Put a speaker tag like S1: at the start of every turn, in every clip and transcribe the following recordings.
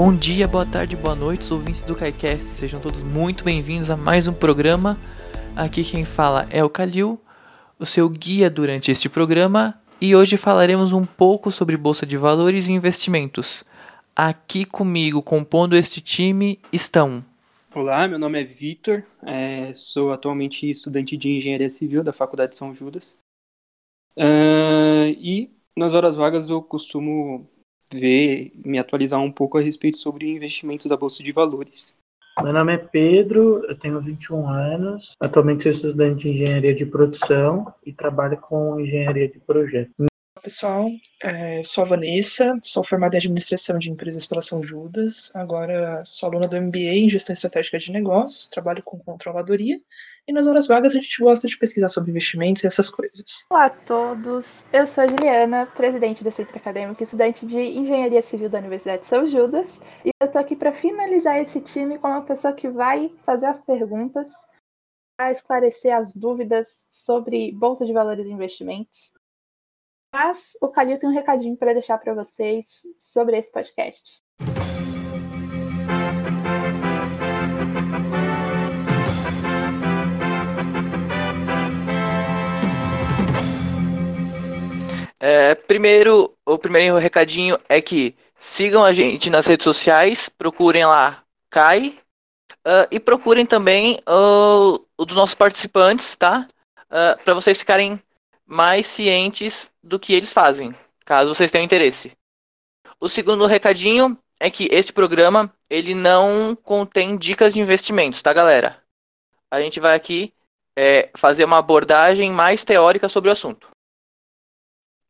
S1: Bom dia, boa tarde, boa noite, os ouvintes do KaiCast. Sejam todos muito bem-vindos a mais um programa. Aqui quem fala é o Kalil, o seu guia durante este programa, e hoje falaremos um pouco sobre bolsa de valores e investimentos. Aqui comigo, compondo este time, estão.
S2: Olá, meu nome é Vitor, é, sou atualmente estudante de Engenharia Civil da Faculdade de São Judas. Uh, e nas horas vagas eu costumo ver, me atualizar um pouco a respeito sobre investimentos da Bolsa de Valores.
S3: Meu nome é Pedro, eu tenho 21 anos, atualmente sou estudante de engenharia de produção e trabalho com engenharia de projetos.
S4: Pessoal, é, sou a Vanessa, sou formada em administração de empresas pela São Judas, agora sou aluna do MBA em gestão estratégica de negócios, trabalho com controladoria e nas horas vagas a gente gosta de pesquisar sobre investimentos e essas coisas.
S5: Olá a todos, eu sou a Juliana, presidente do Centro Acadêmico estudante de Engenharia Civil da Universidade de São Judas, e eu tô aqui para finalizar esse time com uma pessoa que vai fazer as perguntas, para esclarecer as dúvidas sobre bolsa de valores e investimentos. Mas o Calil tem um recadinho para deixar para vocês sobre esse podcast.
S1: É, primeiro, o primeiro recadinho é que sigam a gente nas redes sociais, procurem lá Kai uh, e procurem também uh, o dos nossos participantes, tá? Uh, para vocês ficarem mais cientes do que eles fazem, caso vocês tenham interesse. O segundo recadinho é que este programa ele não contém dicas de investimentos, tá, galera? A gente vai aqui é, fazer uma abordagem mais teórica sobre o assunto.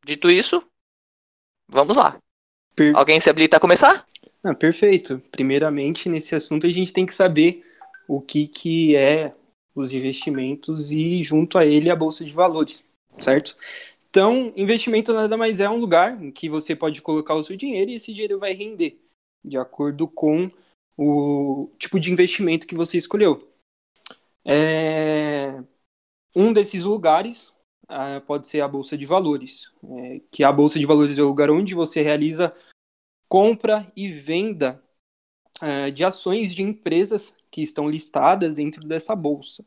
S1: Dito isso, vamos lá. Per... Alguém se habilita a começar?
S2: Ah, perfeito. Primeiramente, nesse assunto, a gente tem que saber o que, que é os investimentos e, junto a ele, a Bolsa de Valores, certo? Então, investimento nada mais é um lugar em que você pode colocar o seu dinheiro e esse dinheiro vai render, de acordo com o tipo de investimento que você escolheu. É... Um desses lugares uh, pode ser a bolsa de valores, é, que a bolsa de valores é o lugar onde você realiza compra e venda uh, de ações de empresas que estão listadas dentro dessa bolsa.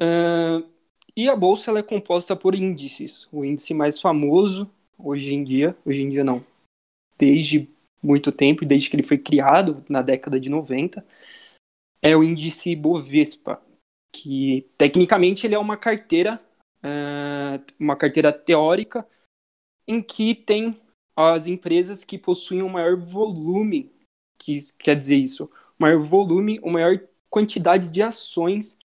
S2: Uh, e a bolsa ela é composta por índices. O índice mais famoso hoje em dia, hoje em dia não, desde muito tempo, desde que ele foi criado na década de 90, é o índice Bovespa, que tecnicamente ele é uma carteira uma carteira teórica em que tem as empresas que possuem um maior volume, que quer dizer isso, maior volume, uma maior quantidade de ações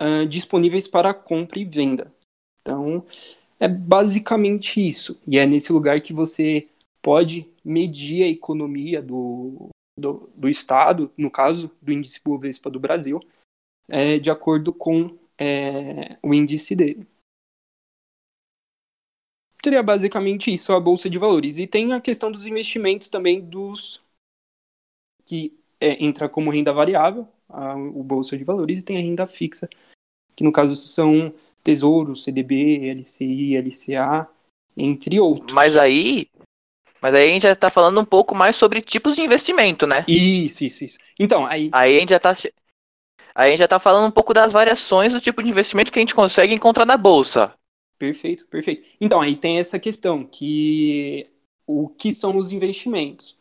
S2: uh, disponíveis para compra e venda. Então, é basicamente isso. E é nesse lugar que você pode medir a economia do, do, do Estado, no caso do índice Bovespa do Brasil, é, de acordo com é, o índice dele. Seria basicamente isso, a bolsa de valores. E tem a questão dos investimentos também dos que é, entra como renda variável, a, o bolsa de valores, e tem a renda fixa, que no caso são tesouro, CDB, LCI, LCA, entre outros.
S1: Mas aí, mas aí a gente já está falando um pouco mais sobre tipos de investimento, né?
S2: Isso, isso, isso. Então, aí.
S1: Aí a gente já está Aí a gente já tá falando um pouco das variações do tipo de investimento que a gente consegue encontrar na bolsa.
S2: Perfeito, perfeito. Então, aí tem essa questão, que o que são os investimentos?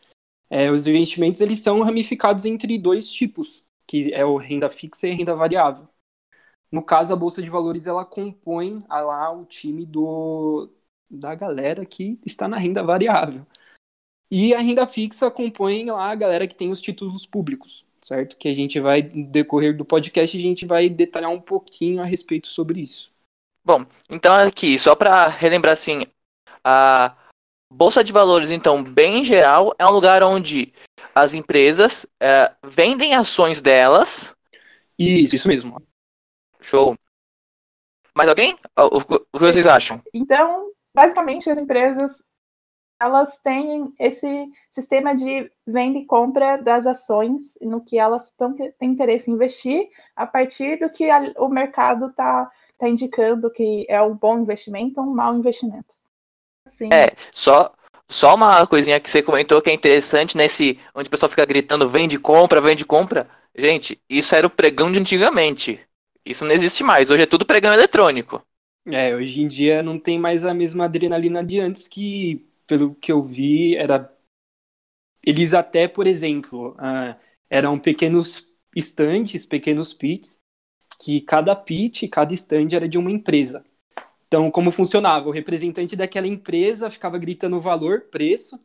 S2: É, os investimentos, eles são ramificados entre dois tipos, que é o renda fixa e a renda variável. No caso, a Bolsa de Valores, ela compõe a lá o time do, da galera que está na renda variável. E a renda fixa compõe lá a galera que tem os títulos públicos, certo? Que a gente vai, no decorrer do podcast, a gente vai detalhar um pouquinho a respeito sobre isso.
S1: Bom, então aqui, só para relembrar assim, a Bolsa de Valores, então, bem geral, é um lugar onde as empresas é, vendem ações delas.
S2: Isso, isso mesmo.
S1: Show. Mais alguém? O, o que vocês acham?
S5: Então, basicamente, as empresas elas têm esse sistema de venda e compra das ações no que elas tão, têm interesse em investir a partir do que a, o mercado está está indicando que é um bom investimento ou um mau investimento.
S1: Sim. É, só, só uma coisinha que você comentou que é interessante nesse onde o pessoal fica gritando vende compra, vende compra. Gente, isso era o pregão de antigamente. Isso não existe mais. Hoje é tudo pregão eletrônico.
S2: É, hoje em dia não tem mais a mesma adrenalina de antes que, pelo que eu vi, era eles até, por exemplo, uh, eram pequenos estandes, pequenos pits, que cada pit, cada stand era de uma empresa. Então, como funcionava? O representante daquela empresa ficava gritando o valor, preço,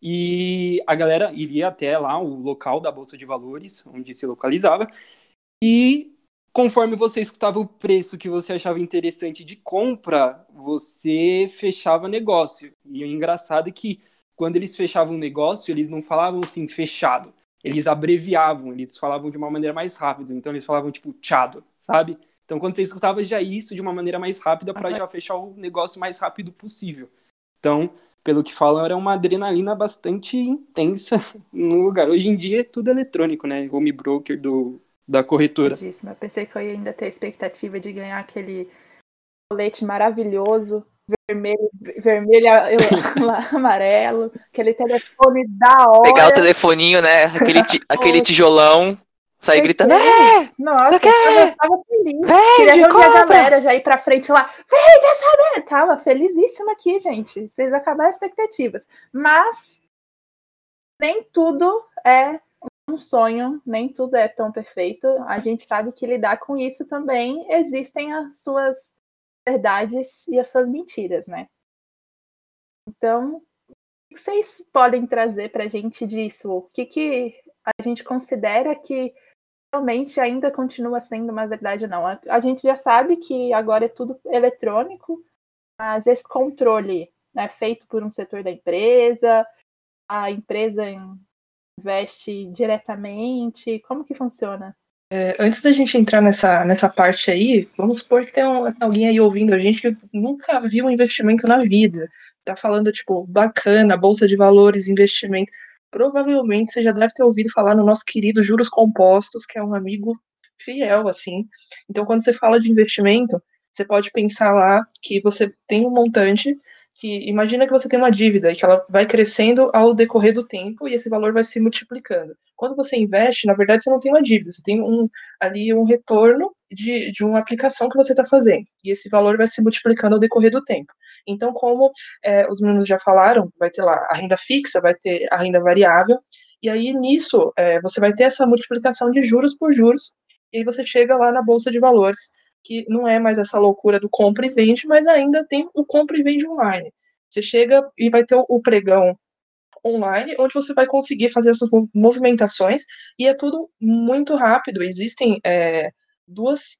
S2: e a galera iria até lá, o local da Bolsa de Valores, onde se localizava, e conforme você escutava o preço que você achava interessante de compra, você fechava negócio. E o engraçado é que quando eles fechavam um negócio, eles não falavam assim, fechado. Eles abreviavam, eles falavam de uma maneira mais rápida. Então eles falavam tipo, tchado, sabe? Então quando você escutava já isso de uma maneira mais rápida para já fechar o negócio mais rápido possível. Então, pelo que falam, era uma adrenalina bastante intensa no lugar. Hoje em dia é tudo eletrônico, né? Home broker do, da corretora.
S5: Eu pensei que eu ia ainda ter a expectativa de ganhar aquele colete maravilhoso vermelho, vermelho, amarelo, aquele telefone da hora.
S1: Pegar o telefoninho, né? Aquele, ti, aquele tijolão, sair gritando. É!
S5: Nossa, eu tava feliz. Vende, Queria reunir a galera já ir pra frente lá. Vende essa merda! Tava felizíssima aqui, gente. Vocês acabaram as expectativas. Mas nem tudo é um sonho, nem tudo é tão perfeito. A gente sabe que lidar com isso também existem as suas verdades e as suas mentiras, né? Então, o que vocês podem trazer para a gente disso? O que, que a gente considera que realmente ainda continua sendo uma verdade não? A, a gente já sabe que agora é tudo eletrônico, mas esse controle é né, feito por um setor da empresa, a empresa investe diretamente, como que funciona?
S4: É, antes da gente entrar nessa, nessa parte aí, vamos supor que tem um, alguém aí ouvindo a gente que nunca viu um investimento na vida. Tá falando, tipo, bacana, bolsa de valores, investimento. Provavelmente você já deve ter ouvido falar no nosso querido Juros Compostos, que é um amigo fiel, assim. Então, quando você fala de investimento, você pode pensar lá que você tem um montante que imagina que você tem uma dívida e que ela vai crescendo ao decorrer do tempo e esse valor vai se multiplicando. Quando você investe, na verdade, você não tem uma dívida, você tem um, ali um retorno de, de uma aplicação que você está fazendo. E esse valor vai se multiplicando ao decorrer do tempo. Então, como é, os meninos já falaram, vai ter lá a renda fixa, vai ter a renda variável, e aí nisso é, você vai ter essa multiplicação de juros por juros, e aí você chega lá na bolsa de valores que não é mais essa loucura do compra e vende, mas ainda tem o compra e vende online. Você chega e vai ter o pregão online, onde você vai conseguir fazer essas movimentações, e é tudo muito rápido. Existem é, duas,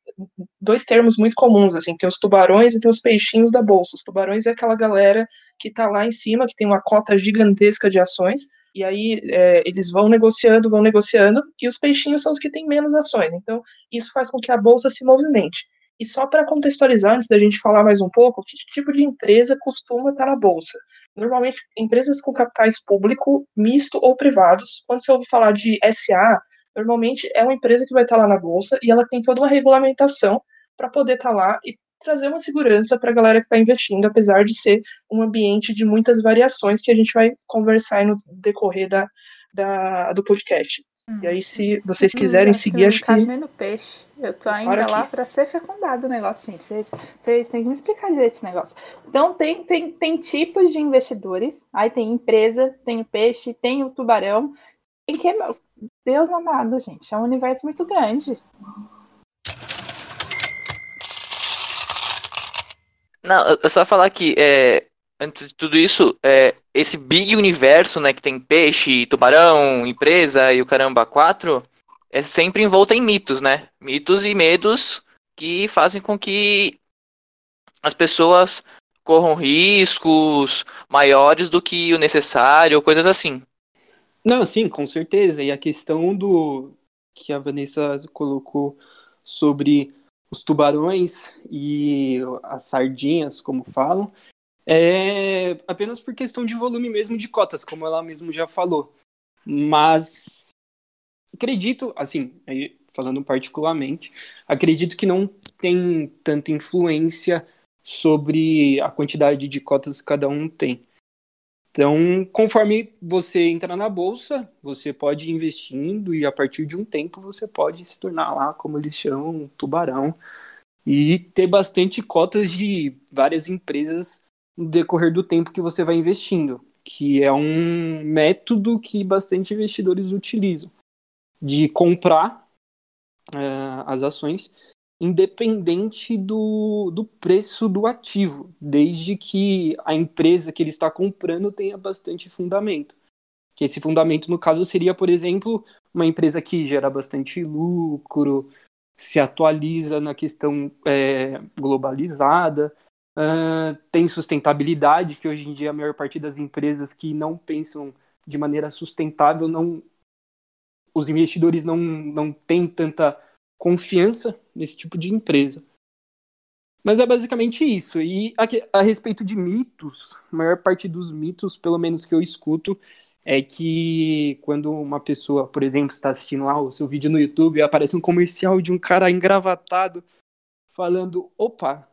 S4: dois termos muito comuns, assim, tem os tubarões e tem os peixinhos da bolsa. Os tubarões é aquela galera que está lá em cima, que tem uma cota gigantesca de ações, e aí é, eles vão negociando, vão negociando, e os peixinhos são os que têm menos ações. Então, isso faz com que a bolsa se movimente. E só para contextualizar, antes da gente falar mais um pouco, que tipo de empresa costuma estar na bolsa? Normalmente, empresas com capitais público, misto ou privados. Quando você ouve falar de SA, normalmente é uma empresa que vai estar lá na bolsa e ela tem toda uma regulamentação para poder estar lá e trazer uma segurança para a galera que está investindo, apesar de ser um ambiente de muitas variações que a gente vai conversar no decorrer da, da do podcast. Hum. E aí, se vocês quiserem hum, seguir, acho
S5: que. no peixe. Eu tô ainda lá para ser fecundado o negócio, gente. Vocês, vocês têm que me explicar direito esse negócio. Então, tem, tem, tem tipos de investidores. Aí tem empresa, tem o peixe, tem o tubarão. Tem que. Deus amado, gente. É um universo muito grande.
S1: Não, eu só falar que é, antes de tudo isso, é, esse big universo, né, que tem peixe, tubarão, empresa e o caramba 4, é sempre envolto em mitos, né? Mitos e medos que fazem com que as pessoas corram riscos maiores do que o necessário, coisas assim.
S2: Não, sim, com certeza. E a questão do que a Vanessa colocou sobre os tubarões e as sardinhas, como falam, é apenas por questão de volume mesmo de cotas, como ela mesmo já falou. Mas acredito, assim, falando particularmente, acredito que não tem tanta influência sobre a quantidade de cotas que cada um tem. Então, conforme você entra na bolsa, você pode ir investindo e a partir de um tempo você pode se tornar lá, como eles chamam, um tubarão e ter bastante cotas de várias empresas no decorrer do tempo que você vai investindo, que é um método que bastante investidores utilizam de comprar uh, as ações independente do, do preço do ativo, desde que a empresa que ele está comprando tenha bastante fundamento. Que esse fundamento, no caso, seria, por exemplo, uma empresa que gera bastante lucro, se atualiza na questão é, globalizada, uh, tem sustentabilidade, que hoje em dia a maior parte das empresas que não pensam de maneira sustentável, não, os investidores não, não têm tanta confiança nesse tipo de empresa. Mas é basicamente isso. E a, a, respeito de mitos, a maior parte dos mitos, pelo menos que eu escuto, é que quando uma pessoa, por exemplo, está assistindo lá o seu vídeo no YouTube aparece um comercial de um cara engravatado falando: opa,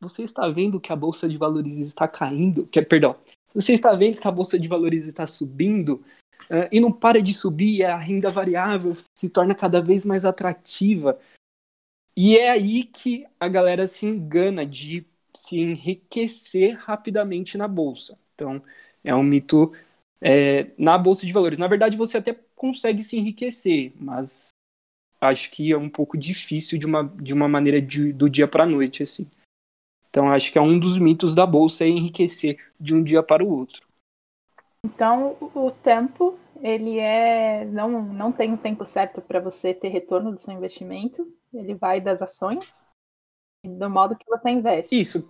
S2: você está vendo que a bolsa de valores está caindo? Que, perdão, você está vendo que a bolsa de valores está subindo? Uh, e não para de subir, a renda variável se torna cada vez mais atrativa. E é aí que a galera se engana de se enriquecer rapidamente na bolsa. Então, é um mito é, na bolsa de valores. Na verdade, você até consegue se enriquecer, mas acho que é um pouco difícil de uma, de uma maneira de, do dia para a noite, assim. Então, acho que é um dos mitos da bolsa é enriquecer de um dia para o outro.
S5: Então, o tempo, ele é não não tem um tempo certo para você ter retorno do seu investimento. Ele vai das ações e do modo que você investe.
S2: Isso.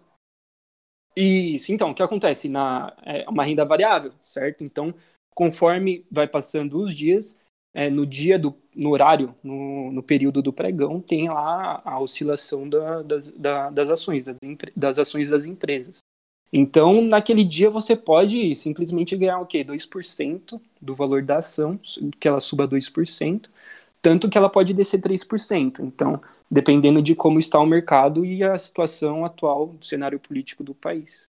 S2: Isso. Então, o que acontece na é uma renda variável, certo? Então, conforme vai passando os dias, é, no dia do no horário, no, no período do pregão, tem lá a oscilação da, das, da, das ações, das, das ações das empresas. Então, naquele dia você pode simplesmente ganhar o quê? 2% do valor da ação, que ela suba 2%, tanto que ela pode descer 3%. Então, dependendo de como está o mercado e a situação atual do cenário político do país.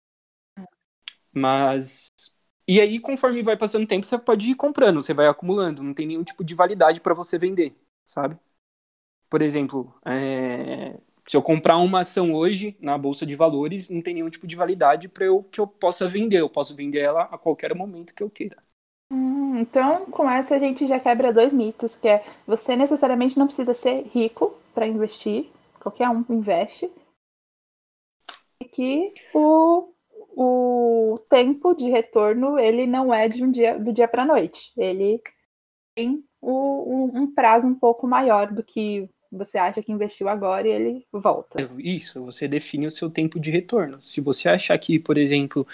S2: Mas e aí, conforme vai passando o tempo, você pode ir comprando, você vai acumulando, não tem nenhum tipo de validade para você vender, sabe? Por exemplo, é... Se eu comprar uma ação hoje na bolsa de valores, não tem nenhum tipo de validade para eu que eu possa vender. Eu posso vender ela a qualquer momento que eu queira.
S5: Hum, então, com essa a gente já quebra dois mitos, que é você necessariamente não precisa ser rico para investir, qualquer um investe. E que o, o tempo de retorno ele não é de um dia do dia para noite. Ele tem o, um, um prazo um pouco maior do que você acha que investiu agora e ele volta.
S2: Isso, você define o seu tempo de retorno. Se você achar que, por exemplo,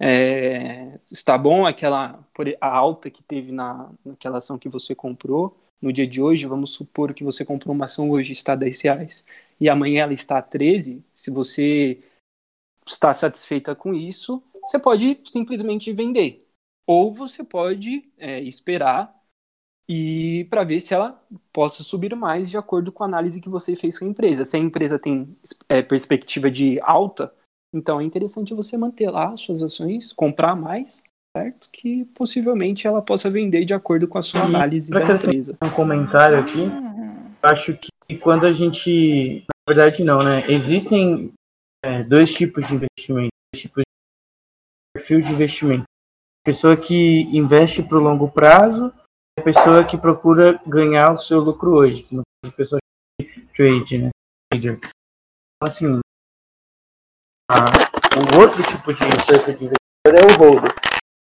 S2: é, está bom aquela a alta que teve na, naquela ação que você comprou no dia de hoje, vamos supor que você comprou uma ação hoje está a 10 reais e amanhã ela está a 13, se você está satisfeita com isso, você pode simplesmente vender. Ou você pode é, esperar e para ver se ela possa subir mais de acordo com a análise que você fez com a empresa. Se a empresa tem é, perspectiva de alta, então é interessante você manter lá suas ações, comprar mais, certo? Que possivelmente ela possa vender de acordo com a sua análise da empresa.
S3: Um comentário aqui. Acho que quando a gente, na verdade não, né? Existem é, dois tipos de investimento, dois tipos de perfil de investimento. Pessoa que investe para o longo prazo pessoa que procura ganhar o seu lucro hoje, no caso, pessoa de trade, né? Trader. Então, assim, a, o outro tipo de perfil de investidor é o holder.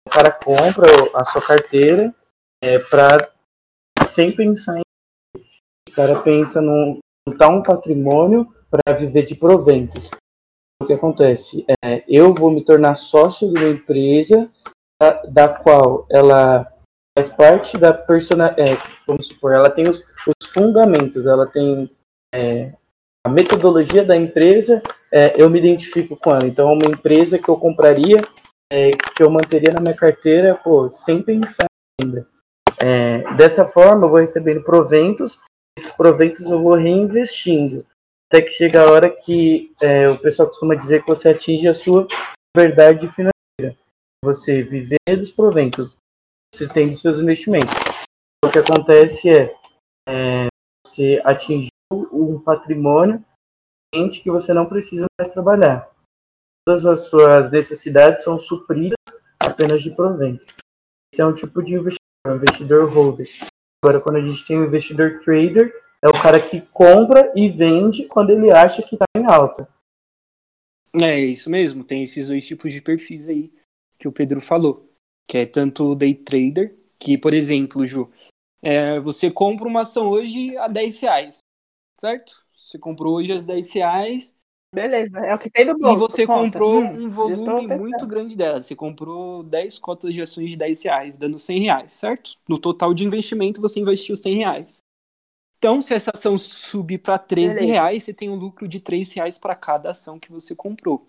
S3: O cara compra a sua carteira é, para sem pensar em. O cara pensa no montar um patrimônio para viver de proventos. O que acontece? É, eu vou me tornar sócio de uma empresa da, da qual ela faz parte da personalidade. É, vamos supor, ela tem os, os fundamentos, ela tem é, a metodologia da empresa, é, eu me identifico com ela. Então, é uma empresa que eu compraria, é, que eu manteria na minha carteira, pô, sem pensar ainda. É, dessa forma, eu vou recebendo proventos, esses proventos eu vou reinvestindo, até que chega a hora que é, o pessoal costuma dizer que você atinge a sua verdade financeira. você viver dos proventos você tem dos seus investimentos. O que acontece é, é você atingiu um patrimônio que você não precisa mais trabalhar. Todas as suas necessidades são supridas apenas de provento. Esse é um tipo de investidor, um investidor holder. Agora, quando a gente tem o um investidor trader, é o cara que compra e vende quando ele acha que está em alta.
S2: É isso mesmo, tem esses dois tipos de perfis aí que o Pedro falou, que é tanto o day trader, que, por exemplo, Ju, é, você compra uma ação hoje a 10 reais, certo? Você comprou hoje a 10 reais.
S5: Beleza, é o que tem no bolso.
S2: E você conta. comprou hum, um volume muito grande dela. Você comprou 10 cotas de ações de 10 reais, dando 100 reais, certo? No total de investimento, você investiu 100 reais. Então, se essa ação subir para 13 Beleza. reais, você tem um lucro de 3 reais para cada ação que você comprou.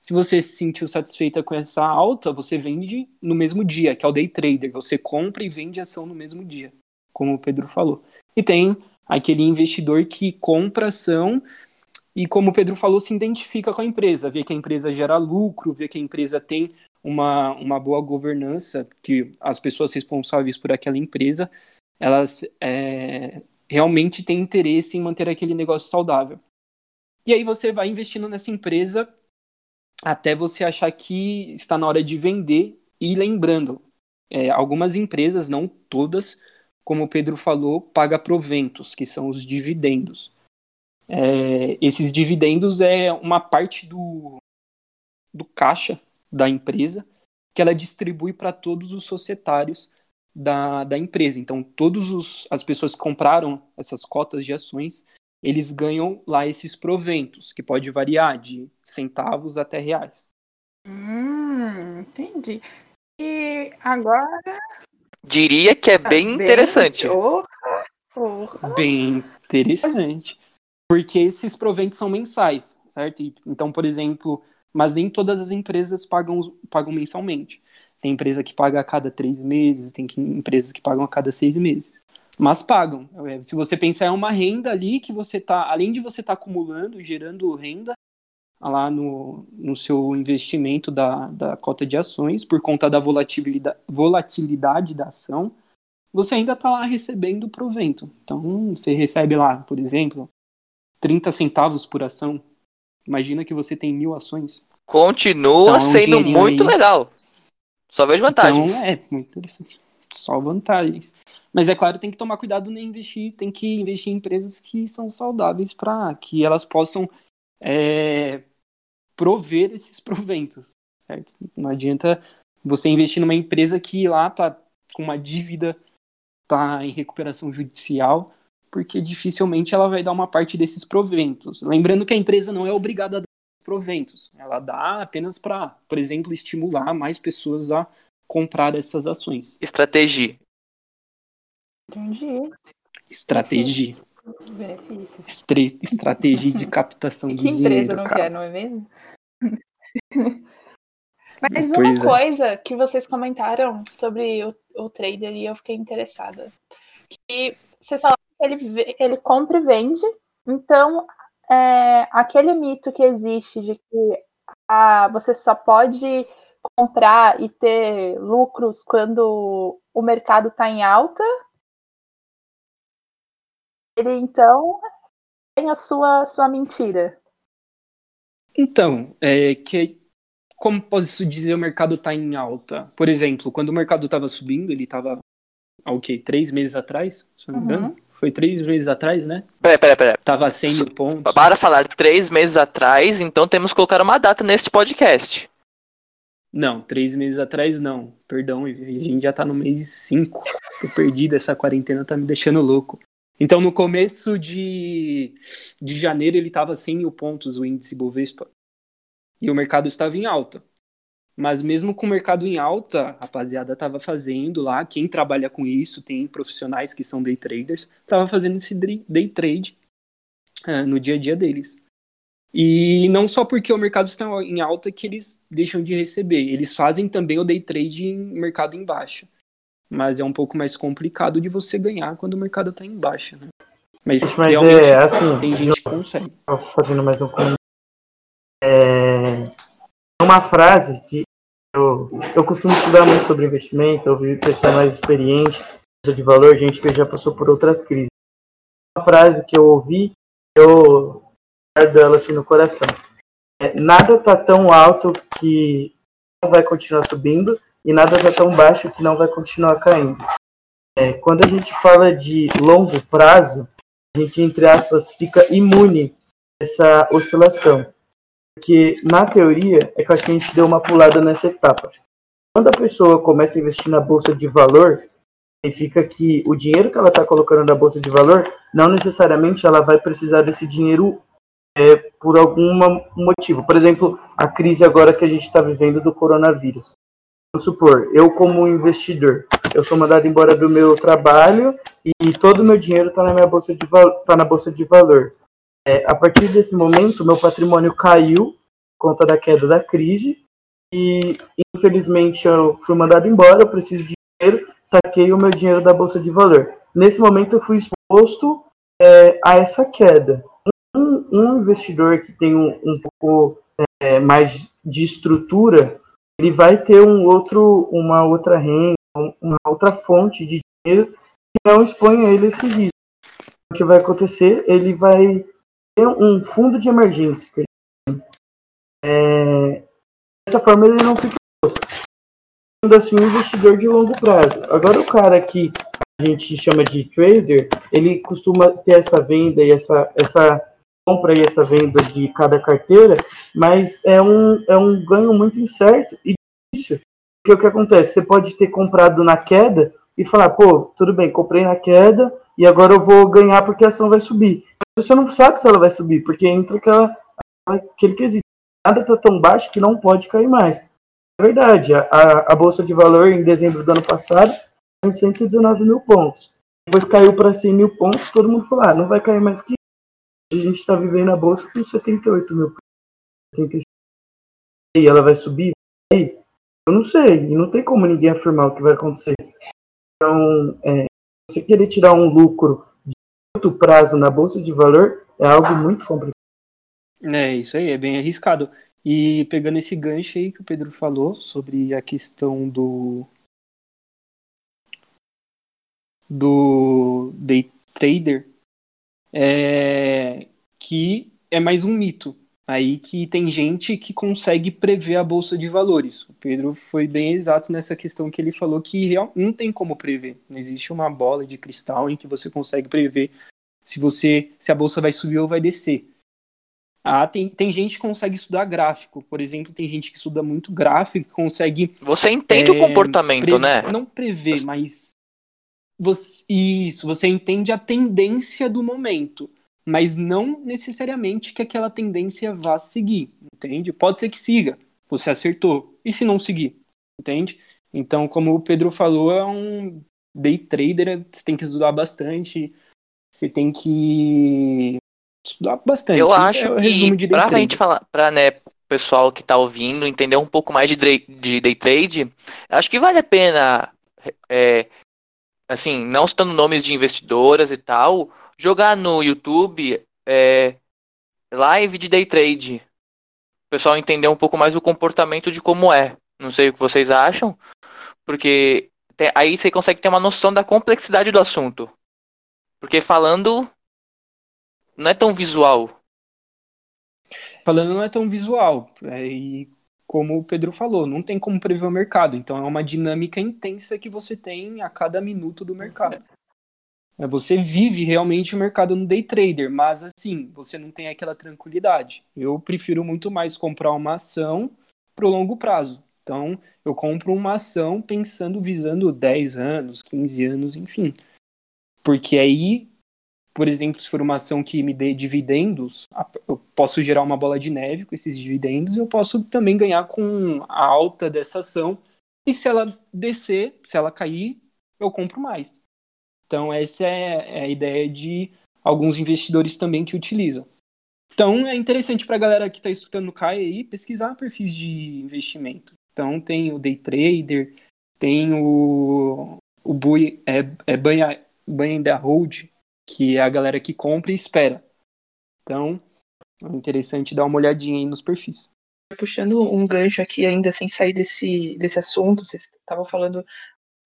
S2: Se você se sentiu satisfeita com essa alta, você vende no mesmo dia, que é o day trader. Você compra e vende ação no mesmo dia, como o Pedro falou. E tem aquele investidor que compra ação e, como o Pedro falou, se identifica com a empresa, vê que a empresa gera lucro, vê que a empresa tem uma, uma boa governança, que as pessoas responsáveis por aquela empresa, elas é, realmente têm interesse em manter aquele negócio saudável. E aí você vai investindo nessa empresa até você achar que está na hora de vender. E lembrando, é, algumas empresas, não todas, como o Pedro falou, paga proventos, que são os dividendos. É, esses dividendos é uma parte do, do caixa da empresa que ela distribui para todos os societários da, da empresa. Então, todas as pessoas que compraram essas cotas de ações, eles ganham lá esses proventos, que pode variar de centavos até reais.
S5: Hum, entendi. E agora
S1: Diria que é tá bem, bem interessante.
S5: Porra, porra.
S2: Bem interessante. Porque esses proventos são mensais, certo? Então, por exemplo, mas nem todas as empresas pagam, pagam mensalmente. Tem empresa que paga a cada três meses, tem empresas que pagam a cada seis meses. Mas pagam. É, se você pensar, é uma renda ali que você tá, além de você estar tá acumulando, gerando renda, lá no, no seu investimento da, da cota de ações, por conta da volatilidade, volatilidade da ação, você ainda está lá recebendo provento. Então, você recebe lá, por exemplo, 30 centavos por ação. Imagina que você tem mil ações.
S1: Continua então, sendo muito aí... legal. Só vejo vantagens.
S2: Então, é, muito interessante. Só vantagens. Mas é claro, tem que tomar cuidado nem investir, tem que investir em empresas que são saudáveis para que elas possam é, prover esses proventos, certo? Não adianta você investir numa empresa que lá tá com uma dívida, tá em recuperação judicial, porque dificilmente ela vai dar uma parte desses proventos. Lembrando que a empresa não é obrigada a dar proventos, ela dá apenas para, por exemplo, estimular mais pessoas a comprar essas ações.
S1: Estratégia.
S5: Entendi.
S2: Estratégia.
S5: Benefícios.
S2: Estratégia de captação de dinheiro. Que empresa
S5: não cara. quer, não é mesmo? Mas uma pois é. coisa é. que vocês comentaram sobre o, o trader e eu fiquei interessada. Que vocês falaram que ele, ele compra e vende, então é, aquele mito que existe de que ah, você só pode comprar e ter lucros quando o mercado está em alta, ele então tem a sua, sua mentira.
S2: Então, é que como posso dizer o mercado está em alta? Por exemplo, quando o mercado estava subindo, ele estava há o quê? Três meses atrás, se não me engano? Uhum. Foi três meses atrás, né?
S1: Peraí, peraí, peraí.
S2: Tava 100 mil pontos.
S1: Para falar três meses atrás, então temos que colocar uma data nesse podcast.
S2: Não, três meses atrás não. Perdão, a gente já tá no mês cinco. Tô perdido, essa quarentena tá me deixando louco. Então, no começo de, de janeiro, ele estava 100 mil pontos, o índice Bovespa. E o mercado estava em alta. Mas mesmo com o mercado em alta, a rapaziada estava fazendo lá, quem trabalha com isso, tem profissionais que são day traders, estava fazendo esse day trade é, no dia a dia deles. E não só porque o mercado está em alta que eles deixam de receber, eles fazem também o day trade em mercado em baixa mas é um pouco mais complicado de você ganhar quando o mercado está em baixa, né? Mas, mas realmente é, assim, tem gente que consegue.
S3: Fazendo mais um comentário. É, uma frase que Eu, eu costumo estudar muito sobre investimento, ouvir pessoas mais experientes, de valor, gente que já passou por outras crises. Uma frase que eu ouvi, eu guardo ela assim no coração. É, nada está tão alto que não vai continuar subindo e nada está tão baixo que não vai continuar caindo. É, quando a gente fala de longo prazo, a gente, entre aspas, fica imune a essa oscilação. Porque, na teoria, é que a gente deu uma pulada nessa etapa. Quando a pessoa começa a investir na bolsa de valor, significa que o dinheiro que ela está colocando na bolsa de valor, não necessariamente ela vai precisar desse dinheiro é, por algum motivo. Por exemplo, a crise agora que a gente está vivendo do coronavírus. Vamos supor, eu como investidor, eu sou mandado embora do meu trabalho e todo o meu dinheiro está na minha bolsa de tá na bolsa de valor. É, a partir desse momento, meu patrimônio caiu por conta da queda da crise e infelizmente eu fui mandado embora, eu preciso de dinheiro, saquei o meu dinheiro da bolsa de valor. Nesse momento eu fui exposto é, a essa queda. Um, investidor que tem um, um pouco é, mais de estrutura ele vai ter um outro, uma outra renda, uma outra fonte de dinheiro que não expõe a ele esse risco. O que vai acontecer? Ele vai ter um fundo de emergência. É, dessa forma ele não fica sendo assim um investidor de longo prazo. Agora o cara que a gente chama de trader, ele costuma ter essa venda e essa, essa compra e essa venda de cada carteira, mas é um, é um ganho muito incerto e difícil. Porque o que acontece? Você pode ter comprado na queda e falar, pô, tudo bem, comprei na queda e agora eu vou ganhar porque a ação vai subir. Mas você não sabe se ela vai subir, porque entra aquela, aquele quesito. Nada está tão baixo que não pode cair mais. É verdade, a, a Bolsa de Valor em dezembro do ano passado em 119 mil pontos. Depois caiu para 100 mil pontos, todo mundo falou, ah, não vai cair mais que a gente está vivendo a bolsa com 78 mil. 76. E ela vai subir? Eu não sei. E não tem como ninguém afirmar o que vai acontecer. Então, é, você querer tirar um lucro de curto prazo na bolsa de valor é algo muito complicado.
S2: É, isso aí, é bem arriscado. E pegando esse gancho aí que o Pedro falou sobre a questão do do day trader, é, que é mais um mito. Aí que tem gente que consegue prever a bolsa de valores. O Pedro foi bem exato nessa questão que ele falou que não tem como prever. Não existe uma bola de cristal em que você consegue prever se você se a bolsa vai subir ou vai descer. Ah, tem, tem gente que consegue estudar gráfico. Por exemplo, tem gente que estuda muito gráfico, que consegue.
S1: Você entende é, o comportamento, né?
S2: Não prever, mas você, isso, você entende a tendência do momento, mas não necessariamente que aquela tendência vá seguir, entende? Pode ser que siga, você acertou. E se não seguir, entende? Então, como o Pedro falou, é um day trader, você tem que estudar bastante, você tem que estudar bastante.
S1: Eu acho é que de pra gente falar, pra, né, pessoal que tá ouvindo entender um pouco mais de, day, de day trade, acho que vale a pena é, assim, não citando nomes de investidoras e tal, jogar no YouTube é, live de day trade. O pessoal entender um pouco mais o comportamento de como é. Não sei o que vocês acham, porque tem, aí você consegue ter uma noção da complexidade do assunto. Porque falando não é tão visual.
S2: Falando não é tão visual. É, e como o Pedro falou, não tem como prever o mercado. Então é uma dinâmica intensa que você tem a cada minuto do mercado. É, você vive realmente o mercado no day trader, mas assim, você não tem aquela tranquilidade. Eu prefiro muito mais comprar uma ação para o longo prazo. Então, eu compro uma ação pensando, visando 10 anos, 15 anos, enfim. Porque aí por exemplo, se for uma ação que me dê dividendos, eu posso gerar uma bola de neve com esses dividendos eu posso também ganhar com a alta dessa ação. E se ela descer, se ela cair, eu compro mais. Então, essa é, é a ideia de alguns investidores também que utilizam. Então, é interessante para a galera que está estudando no CAI aí pesquisar perfis de investimento. Então, tem o day trader, tem o, o buy, é, é buy, buy hold, que é a galera que compra e espera. Então, é interessante dar uma olhadinha aí nos perfis.
S4: puxando um gancho aqui ainda sem sair desse, desse assunto, vocês estavam falando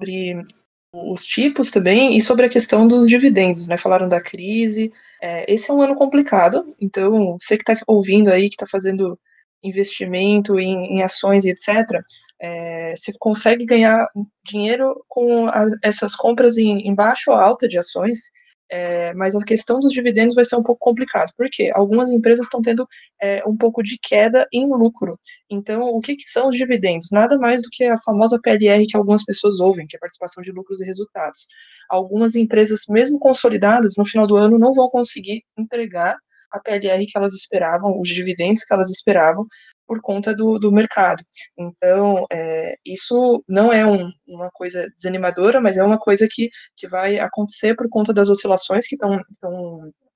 S4: sobre os tipos também e sobre a questão dos dividendos, né? Falaram da crise. É, esse é um ano complicado, então você que está ouvindo aí, que está fazendo investimento em, em, ações e etc., é, você consegue ganhar dinheiro com a, essas compras em, em baixa ou alta de ações é, mas a questão dos dividendos vai ser um pouco complicado, porque algumas empresas estão tendo é, um pouco de queda em lucro. Então, o que, que, são os dividendos? Nada mais do que a famosa PLR que algumas pessoas ouvem, que é a participação de lucros e resultados. Algumas empresas, mesmo consolidadas, no final do ano não vão conseguir entregar a PLR que elas esperavam, os dividendos que elas esperavam, por conta do, do mercado. Então, é, isso não é um, uma coisa desanimadora, mas é uma coisa que, que vai acontecer por conta das oscilações que estão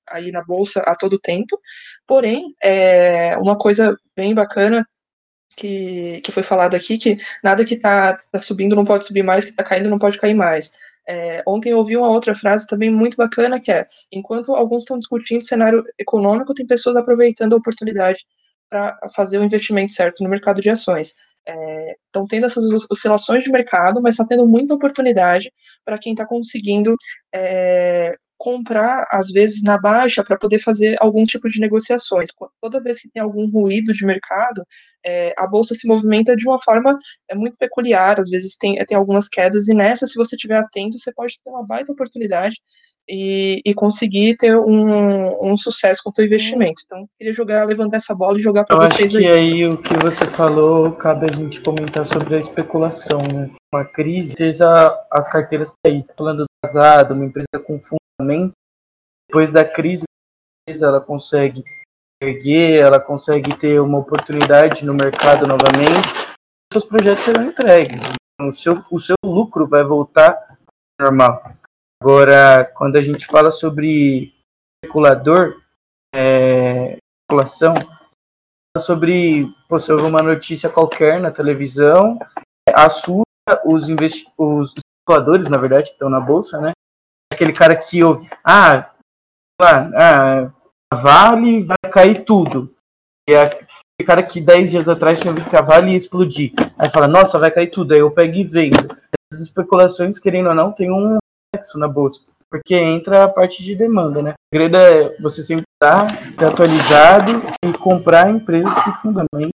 S4: aí na bolsa a todo tempo. Porém, é uma coisa bem bacana que, que foi falado aqui, que nada que está tá subindo não pode subir mais, que está caindo não pode cair mais. É, ontem eu ouvi uma outra frase também muito bacana, que é, enquanto alguns estão discutindo o cenário econômico, tem pessoas aproveitando a oportunidade para fazer o investimento certo no mercado de ações. Estão é, tendo essas oscilações de mercado, mas está tendo muita oportunidade para quem está conseguindo é, comprar, às vezes, na baixa para poder fazer algum tipo de negociações. Toda vez que tem algum ruído de mercado, é, a bolsa se movimenta de uma forma é, muito peculiar, às vezes tem, tem algumas quedas, e nessa, se você estiver atento, você pode ter uma baita oportunidade e, e conseguir ter um, um sucesso com o seu investimento. Então, queria jogar, levantar essa bola e jogar para vocês
S3: acho
S4: aí.
S3: E aí o que você falou, cabe a gente comentar sobre a especulação, né? Uma crise, seja as carteiras aí, falando casado, uma empresa com fundamento, depois da crise, ela consegue erguer, ela consegue ter uma oportunidade no mercado novamente, seus projetos serão entregues. Então, o seu, o seu lucro vai voltar normal. Agora, quando a gente fala sobre especulador, é, especulação, sobre você ouve uma notícia qualquer na televisão, assusta os, os especuladores, na verdade, que estão na bolsa, né? Aquele cara que ouve, ah, ah a Vale vai cair tudo. E aquele cara que 10 dias atrás tinha ouvido que a Vale ia explodir. Aí fala, nossa, vai cair tudo. Aí eu pego e vendo. Essas especulações, querendo ou não, tem um na bolsa, porque entra a parte de demanda, né? O segredo é você sempre estar atualizado e comprar empresas com fundamento.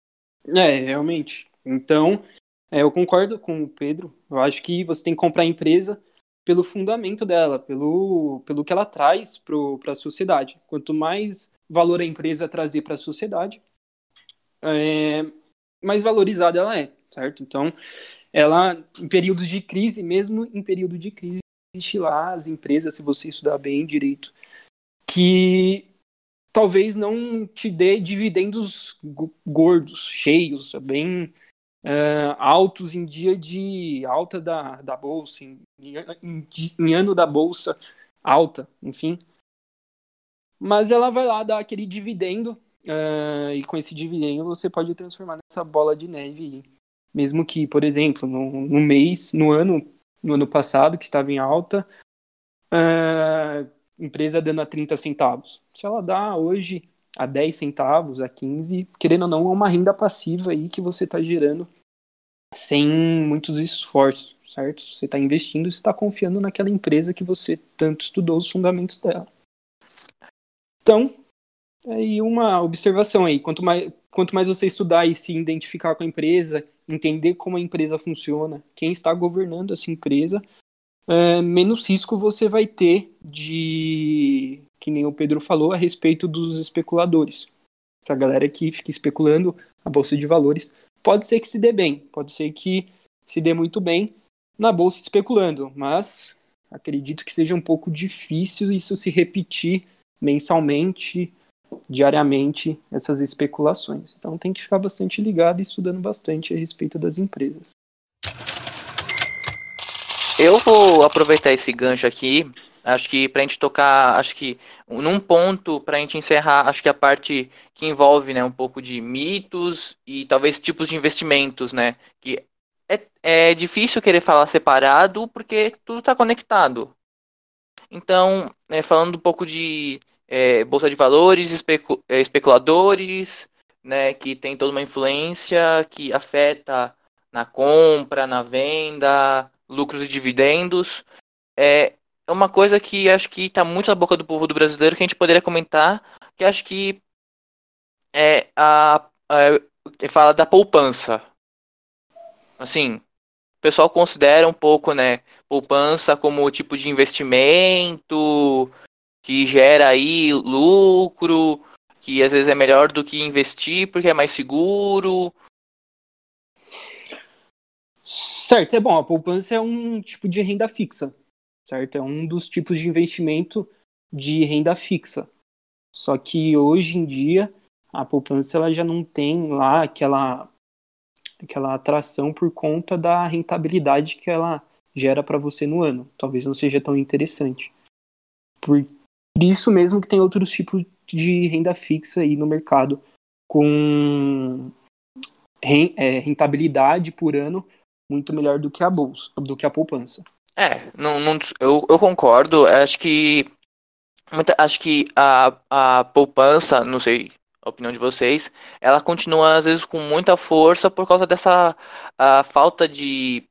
S2: É, realmente. Então, é, eu concordo com o Pedro. Eu acho que você tem que comprar a empresa pelo fundamento dela, pelo, pelo que ela traz para a sociedade. Quanto mais valor a empresa trazer para a sociedade, é, mais valorizada ela é, certo? Então, ela, em períodos de crise, mesmo em período de crise, existe lá as empresas, se você estudar bem direito, que talvez não te dê dividendos gordos, cheios, bem uh, altos em dia de alta da, da bolsa, em, em, em ano da bolsa alta, enfim. Mas ela vai lá dar aquele dividendo uh, e com esse dividendo você pode transformar nessa bola de neve. Mesmo que, por exemplo, no, no mês, no ano no ano passado, que estava em alta, uh, empresa dando a 30 centavos. Se ela dá hoje a 10 centavos, a 15, querendo ou não, é uma renda passiva aí que você está gerando sem muitos esforços, certo? Você está investindo e está confiando naquela empresa que você tanto estudou os fundamentos dela. Então, aí uma observação aí, quanto mais, quanto mais você estudar e se identificar com a empresa entender como a empresa funciona, quem está governando essa empresa, é, menos risco você vai ter de, que nem o Pedro falou, a respeito dos especuladores. Essa galera que fica especulando a bolsa de valores, pode ser que se dê bem, pode ser que se dê muito bem na bolsa especulando, mas acredito que seja um pouco difícil isso se repetir mensalmente diariamente essas especulações. Então tem que ficar bastante ligado e estudando bastante a respeito das empresas.
S1: Eu vou aproveitar esse gancho aqui, acho que para a gente tocar, acho que num ponto para a gente encerrar, acho que a parte que envolve, né, um pouco de mitos e talvez tipos de investimentos, né, que é, é difícil querer falar separado porque tudo está conectado. Então, é, falando um pouco de é, bolsa de valores, especu é, especuladores, né, que tem toda uma influência que afeta na compra, na venda, lucros e dividendos. É uma coisa que acho que está muito na boca do povo do brasileiro que a gente poderia comentar, que acho que é a, a fala da poupança. Assim, o pessoal considera um pouco, né, poupança como tipo de investimento que gera aí lucro, que às vezes é melhor do que investir porque é mais seguro.
S2: Certo, é bom. A poupança é um tipo de renda fixa, certo? É um dos tipos de investimento de renda fixa. Só que hoje em dia a poupança ela já não tem lá aquela aquela atração por conta da rentabilidade que ela gera para você no ano. Talvez não seja tão interessante. Por isso mesmo que tem outros tipos de renda fixa aí no mercado com é, rentabilidade por ano muito melhor do que a bolsa, do que a poupança.
S1: É, não, não, eu, eu concordo. Acho que acho que a, a poupança, não sei a opinião de vocês, ela continua às vezes com muita força por causa dessa a falta de,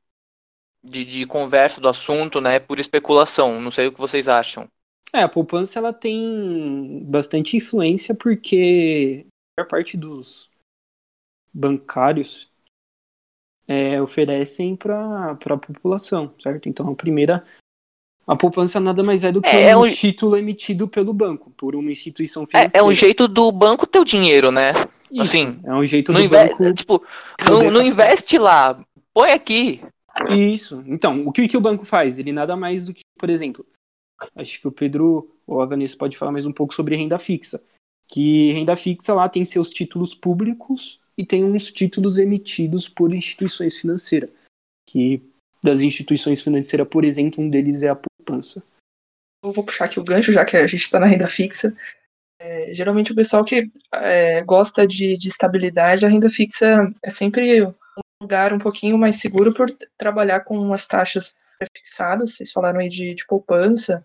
S1: de, de conversa do assunto, né, por especulação. Não sei o que vocês acham.
S2: É, a poupança ela tem bastante influência porque a maior parte dos bancários é, oferecem para a população, certo? Então a primeira a poupança nada mais é do que é, um, é um, título emitido pelo banco, por uma instituição financeira.
S1: É, é um jeito do banco ter o dinheiro, né?
S2: Isso, assim, é um jeito do banco.
S1: Tipo, não, não investe lá, põe aqui.
S2: Isso. Então, o que, que o banco faz? Ele nada mais do que, por exemplo, Acho que o Pedro ou a Vanessa pode falar mais um pouco sobre renda fixa. Que renda fixa lá tem seus títulos públicos e tem uns títulos emitidos por instituições financeiras. Que das instituições financeiras, por exemplo, um deles é a poupança.
S4: Eu vou puxar aqui o gancho, já que a gente está na renda fixa. É, geralmente o pessoal que é, gosta de, de estabilidade, a renda fixa é sempre um lugar um pouquinho mais seguro por trabalhar com umas taxas prefixadas, vocês falaram aí de, de poupança,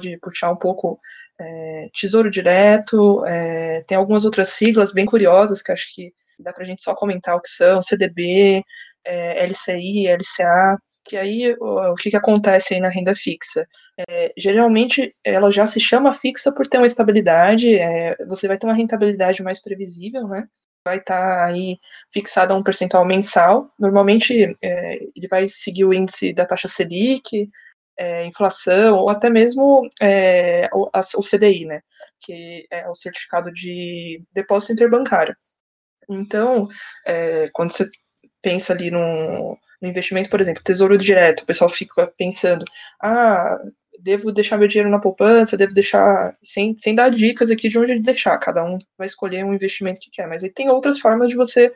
S4: de puxar um pouco é, Tesouro Direto, é, tem algumas outras siglas bem curiosas que acho que dá para a gente só comentar o que são, CDB, é, LCI, LCA, que aí o, o que, que acontece aí na renda fixa? É, geralmente ela já se chama fixa por ter uma estabilidade, é, você vai ter uma rentabilidade mais previsível, né? Vai estar tá aí fixado a um percentual mensal. Normalmente é, ele vai seguir o índice da taxa Selic, é, inflação, ou até mesmo é, o, a, o, CDI, né? Que é o certificado de depósito interbancário. Então, é, quando você pensa ali no, no investimento, por exemplo, tesouro direto, o pessoal fica pensando, ah, devo deixar meu dinheiro na poupança, devo deixar, sem, sem dar dicas aqui de onde deixar, cada um vai escolher um investimento que quer, mas aí tem outras formas de você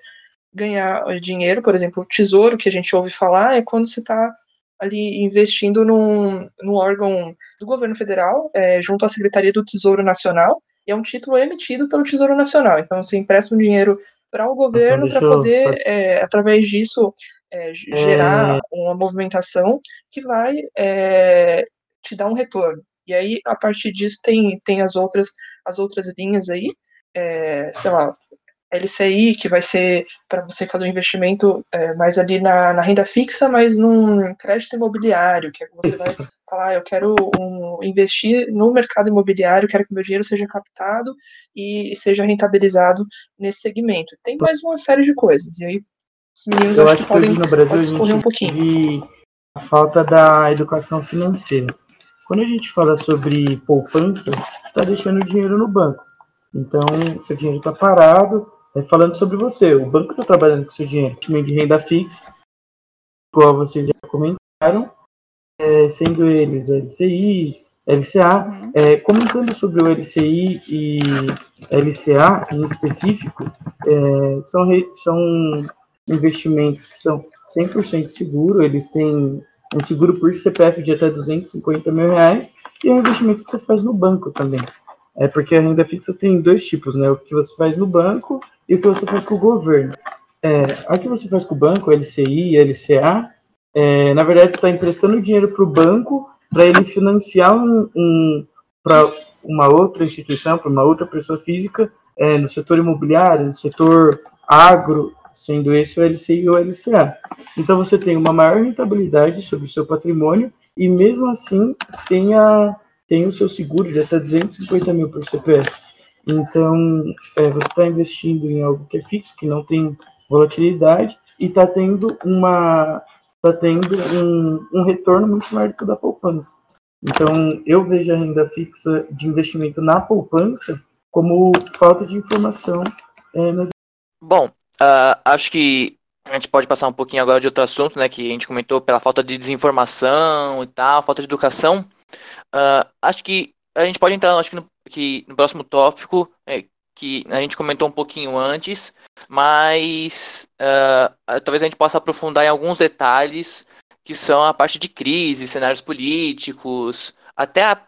S4: ganhar dinheiro, por exemplo, o tesouro que a gente ouve falar é quando você está ali investindo num, num órgão do governo federal, é, junto à Secretaria do Tesouro Nacional, e é um título emitido pelo Tesouro Nacional, então você empresta um dinheiro para o governo então, para poder, é, através disso, é, gerar é... uma movimentação que vai é, te dá um retorno. E aí, a partir disso, tem, tem as outras as outras linhas aí, é, sei lá, LCI, que vai ser para você fazer um investimento é, mais ali na, na, renda fixa, mas num crédito imobiliário, que é que você vai falar, ah, eu quero um, investir no mercado imobiliário, quero que meu dinheiro seja captado e, seja rentabilizado nesse segmento. Tem mais uma série de coisas, e aí os meninos
S3: eu
S4: acho
S3: que, que podem, no Brasil, podem um pouquinho. A falta da educação financeira. Quando a gente fala sobre poupança, está deixando o dinheiro no banco. Então, seu dinheiro está parado, é falando sobre você. O banco está trabalhando com seu dinheiro. de renda fixa, igual vocês já comentaram, é, sendo eles LCI, LCA. É, comentando sobre o LCI e LCA em específico, é, são, são investimentos que são 100% seguros, eles têm um seguro por CPF de até 250 mil reais e é um investimento que você faz no banco também. É porque a renda fixa tem dois tipos, né? O que você faz no banco e o que você faz com o governo. É, a que você faz com o banco, LCI LCA, é, na verdade você está emprestando dinheiro para o banco para ele financiar um, um para uma outra instituição, para uma outra pessoa física, é, no setor imobiliário, no setor agro, sendo esse o LCI e o LCA. Então você tem uma maior rentabilidade sobre o seu patrimônio e mesmo assim tem, a, tem o seu seguro de até 250 mil por CPF. Então é, você está investindo em algo que é fixo, que não tem volatilidade e está tendo uma está tendo um, um retorno muito maior do que o da poupança. Então eu vejo a renda fixa de investimento na poupança como falta de informação é,
S1: Bom, Uh, acho que a gente pode passar um pouquinho agora de outro assunto, né? Que a gente comentou pela falta de desinformação e tal, falta de educação. Uh, acho que a gente pode entrar, acho que no, que no próximo tópico, é, que a gente comentou um pouquinho antes, mas uh, talvez a gente possa aprofundar em alguns detalhes que são a parte de crise, cenários políticos, até a,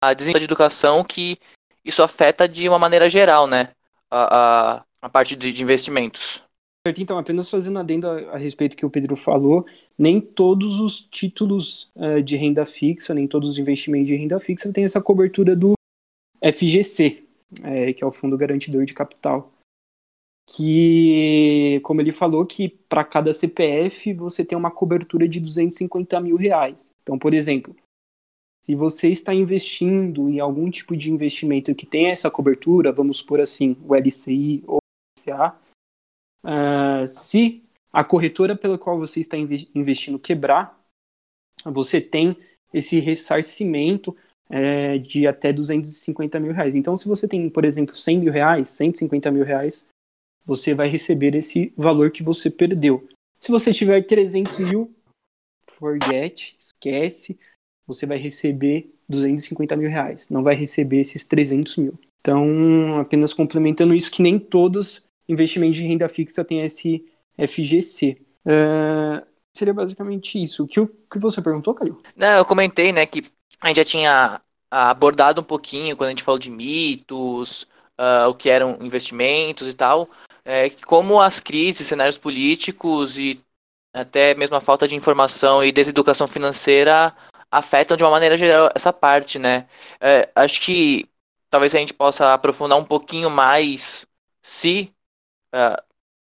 S1: a de educação que isso afeta de uma maneira geral, né? A, a, a parte de, de investimentos.
S2: Então, apenas fazendo adendo a, a, respeito que o Pedro falou, nem todos os títulos uh, de renda fixa, nem todos os investimentos de renda fixa têm essa cobertura do FGC, é, que é o Fundo Garantidor de Capital. Que, como ele falou, que para cada CPF você tem uma cobertura de 250 mil reais. Então, por exemplo, se você está investindo em algum tipo de investimento que tem essa cobertura, vamos por assim, o LCI ou uh, se a corretora pela qual você está investindo quebrar, você tem esse ressarcimento é, de até 250 mil reais. Então, se você tem, por exemplo, 100 mil reais, 150 mil reais, você vai receber esse valor que você perdeu. Se você tiver 300 mil, forget, esquece, você vai receber 250 mil reais, não vai receber esses 300 mil. Então, apenas complementando isso, que nem todos investimento de renda fixa tem esse FGC. É, seria basicamente isso. O que, o que você perguntou, Caio?
S1: Não, eu comentei, né, que a gente já tinha abordado um pouquinho quando a gente falou de mitos, uh, o que eram investimentos e tal, é, como as crises, cenários políticos e até mesmo a falta de informação e deseducação financeira afetam de uma maneira geral essa parte, né? É, acho que talvez a gente possa aprofundar um pouquinho mais se uh,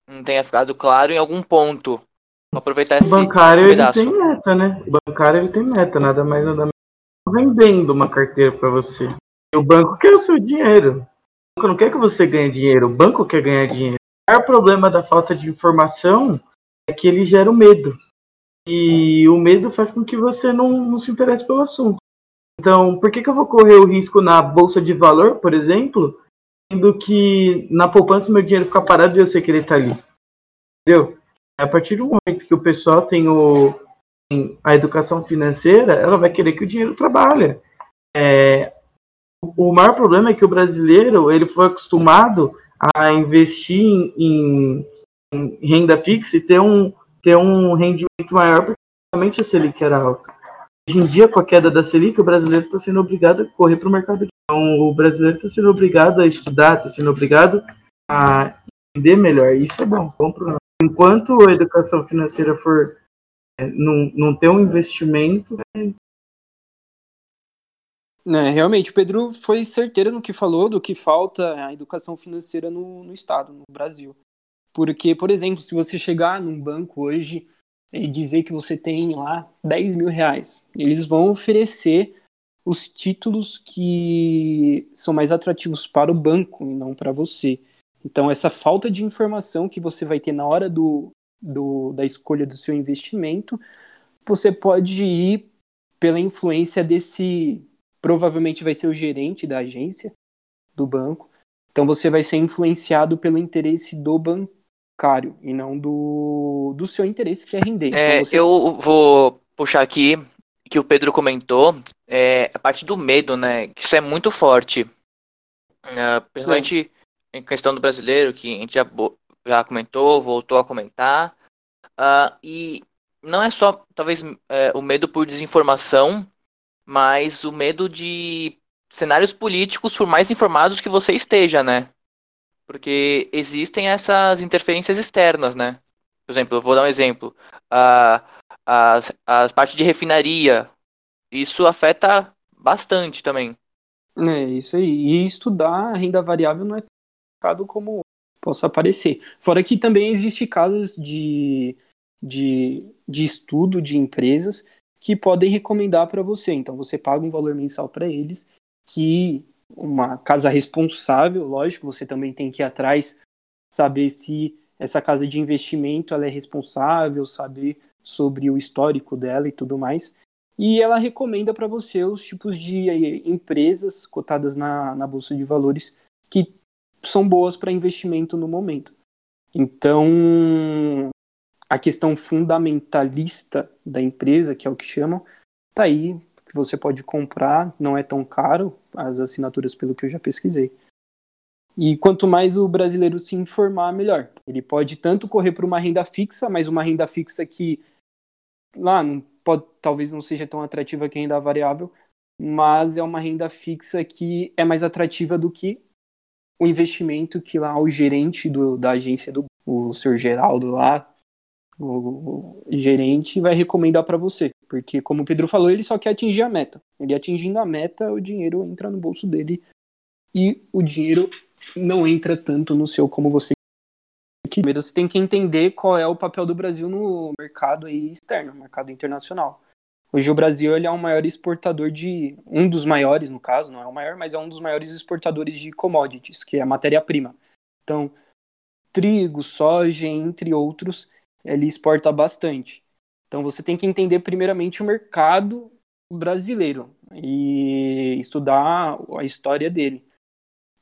S1: não tenha ficado claro em algum ponto. Vou aproveitar esse,
S3: o bancário esse pedaço. ele tem meta, né? O bancário ele tem meta, nada mais nada menos vendendo uma carteira para você. E o banco quer o seu dinheiro. O banco não quer que você ganhe dinheiro, o banco quer ganhar dinheiro. O maior problema da falta de informação é que ele gera o medo. E o medo faz com que você não, não se interesse pelo assunto. Então, por que, que eu vou correr o risco na bolsa de valor, por exemplo, sendo que na poupança meu dinheiro fica parado e eu sei que ele está ali. Entendeu? A partir do momento que o pessoal tem, o, tem a educação financeira, ela vai querer que o dinheiro trabalhe. É, o maior problema é que o brasileiro ele foi acostumado a investir em, em, em renda fixa e ter um, ter um rendimento maior porque realmente a Selic era alta. Hoje em dia, com a queda da Selic, o brasileiro está sendo obrigado a correr para o mercado de então, o brasileiro está sendo obrigado a estudar, está sendo obrigado a entender melhor. Isso é bom, bom pro Enquanto a educação financeira for é, não, não ter um investimento. É...
S2: É, realmente, o Pedro foi certeiro no que falou do que falta a educação financeira no, no Estado, no Brasil. Porque, por exemplo, se você chegar num banco hoje e dizer que você tem lá 10 mil reais, eles vão oferecer os títulos que são mais atrativos para o banco e não para você. Então, essa falta de informação que você vai ter na hora do, do, da escolha do seu investimento, você pode ir pela influência desse. Provavelmente vai ser o gerente da agência, do banco. Então, você vai ser influenciado pelo interesse do bancário e não do, do seu interesse, que é render.
S1: É,
S2: então, você...
S1: Eu vou puxar aqui que o Pedro comentou, é a parte do medo, né? Isso é muito forte. Uh, principalmente é. em questão do brasileiro, que a gente já, já comentou, voltou a comentar. Uh, e não é só, talvez, é, o medo por desinformação, mas o medo de cenários políticos, por mais informados que você esteja, né? Porque existem essas interferências externas, né? Por exemplo, eu vou dar um exemplo. Uh, as, as partes de refinaria. Isso afeta bastante também.
S2: É, isso aí. E estudar renda variável não é mercado como possa aparecer. Fora que também existe casos de, de, de estudo de empresas que podem recomendar para você. Então você paga um valor mensal para eles, que uma casa responsável, lógico, você também tem que ir atrás saber se essa casa de investimento ela é responsável, saber sobre o histórico dela e tudo mais. E ela recomenda para você os tipos de empresas cotadas na, na bolsa de valores que são boas para investimento no momento. Então, a questão fundamentalista da empresa, que é o que chamam, tá aí, que você pode comprar, não é tão caro as assinaturas pelo que eu já pesquisei. E quanto mais o brasileiro se informar, melhor. Ele pode tanto correr para uma renda fixa, mas uma renda fixa que lá não pode, talvez não seja tão atrativa que renda variável, mas é uma renda fixa que é mais atrativa do que o investimento que lá o gerente do, da agência do o senhor Geraldo lá, o, o gerente vai recomendar para você, porque como o Pedro falou, ele só quer atingir a meta. Ele atingindo a meta, o dinheiro entra no bolso dele e o dinheiro não entra tanto no seu como você Primeiro você tem que entender qual é o papel do Brasil no mercado externo, no mercado internacional. Hoje o Brasil ele é o maior exportador de. um dos maiores, no caso, não é o maior, mas é um dos maiores exportadores de commodities, que é a matéria-prima. Então, trigo, soja, entre outros, ele exporta bastante. Então você tem que entender primeiramente o mercado brasileiro e estudar a história dele.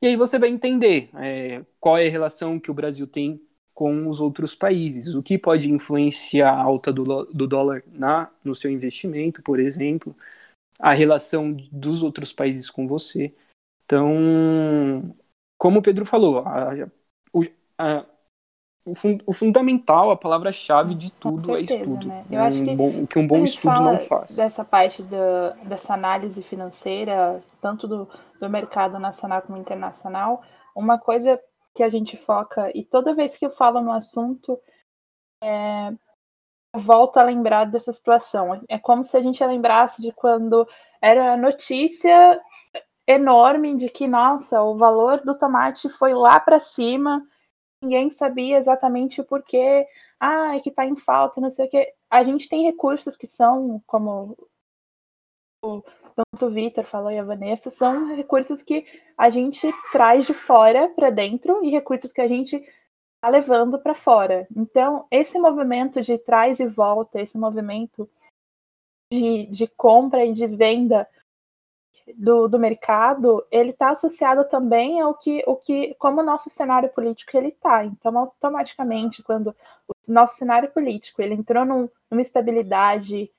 S2: E aí você vai entender é, qual é a relação que o Brasil tem com os outros países, o que pode influenciar a alta do, do dólar na, no seu investimento, por exemplo, a relação dos outros países com você. Então, como o Pedro falou, a, a, o, fun, o, fundamental, a palavra-chave de tudo é certeza, é estudo. Né? Eu é acho que bom, o que um bom estudo não faz.
S5: Dessa parte da, dessa análise financeira, tanto do, do mercado nacional como internacional, uma coisa que a gente foca, e toda vez que eu falo no assunto, é, eu volto a lembrar dessa situação. É como se a gente lembrasse de quando era notícia enorme de que, nossa, o valor do tomate foi lá para cima, ninguém sabia exatamente o porquê, ah, é que está em falta, não sei o quê. A gente tem recursos que são, como tanto o Vitor falou e a Vanessa, são recursos que a gente traz de fora para dentro e recursos que a gente está levando para fora. Então, esse movimento de traz e volta, esse movimento de, de compra e de venda do, do mercado, ele está associado também ao que, o que, como o nosso cenário político ele está. Então, automaticamente, quando o nosso cenário político ele entrou num, numa estabilidade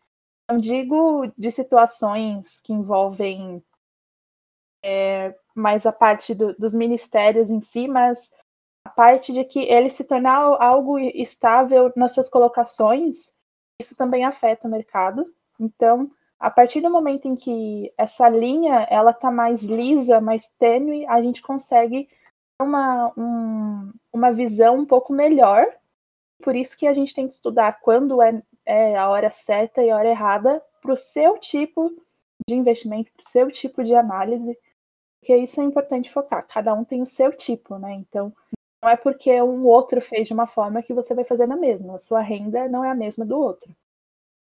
S5: não digo de situações que envolvem é, mais a parte do, dos ministérios em si, mas a parte de que ele se tornar algo estável nas suas colocações, isso também afeta o mercado. Então, a partir do momento em que essa linha ela está mais lisa, mais tênue, a gente consegue uma, um, uma visão um pouco melhor. Por isso que a gente tem que estudar quando é é a hora certa e a hora errada para o seu tipo de investimento, para o seu tipo de análise, porque isso é importante focar. Cada um tem o seu tipo, né? Então, não é porque um outro fez de uma forma que você vai fazer na mesma. A sua renda não é a mesma do outro.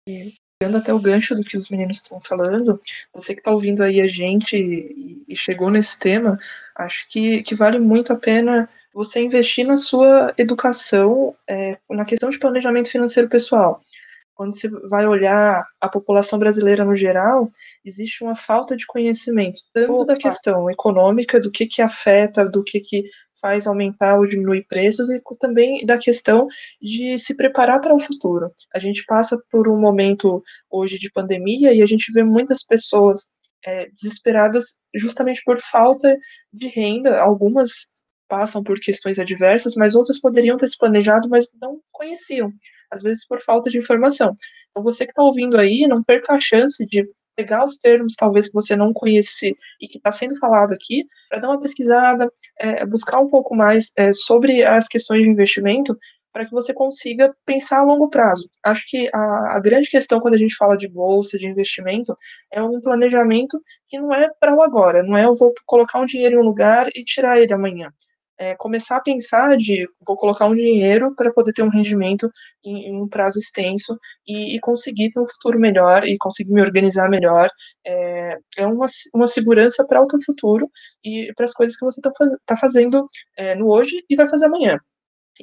S4: E, pegando até o gancho do que os meninos estão falando, você que está ouvindo aí a gente e, e chegou nesse tema, acho que, que vale muito a pena você investir na sua educação, é, na questão de planejamento financeiro pessoal quando você vai olhar a população brasileira no geral, existe uma falta de conhecimento, tanto Opa. da questão econômica, do que, que afeta, do que, que faz aumentar ou diminuir preços, e também da questão de se preparar para o futuro. A gente passa por um momento hoje de pandemia e a gente vê muitas pessoas é, desesperadas justamente por falta de renda, algumas passam por questões adversas, mas outras poderiam ter se planejado, mas não conheciam às vezes por falta de informação. Então, você que está ouvindo aí, não perca a chance de pegar os termos, talvez, que você não conhece e que está sendo falado aqui, para dar uma pesquisada, é, buscar um pouco mais é, sobre as questões de investimento, para que você consiga pensar a longo prazo. Acho que a, a, grande questão quando a gente fala de bolsa, de investimento, é um planejamento que não é para o agora, não é eu vou colocar um dinheiro em um lugar e tirar ele amanhã. É, começar a pensar de vou colocar um dinheiro para poder ter um rendimento em, em um prazo extenso e, e, conseguir ter um futuro melhor e conseguir me organizar melhor. É, é uma, uma segurança para o teu futuro e para as coisas que você está faz, tá fazendo é, no hoje e vai fazer amanhã.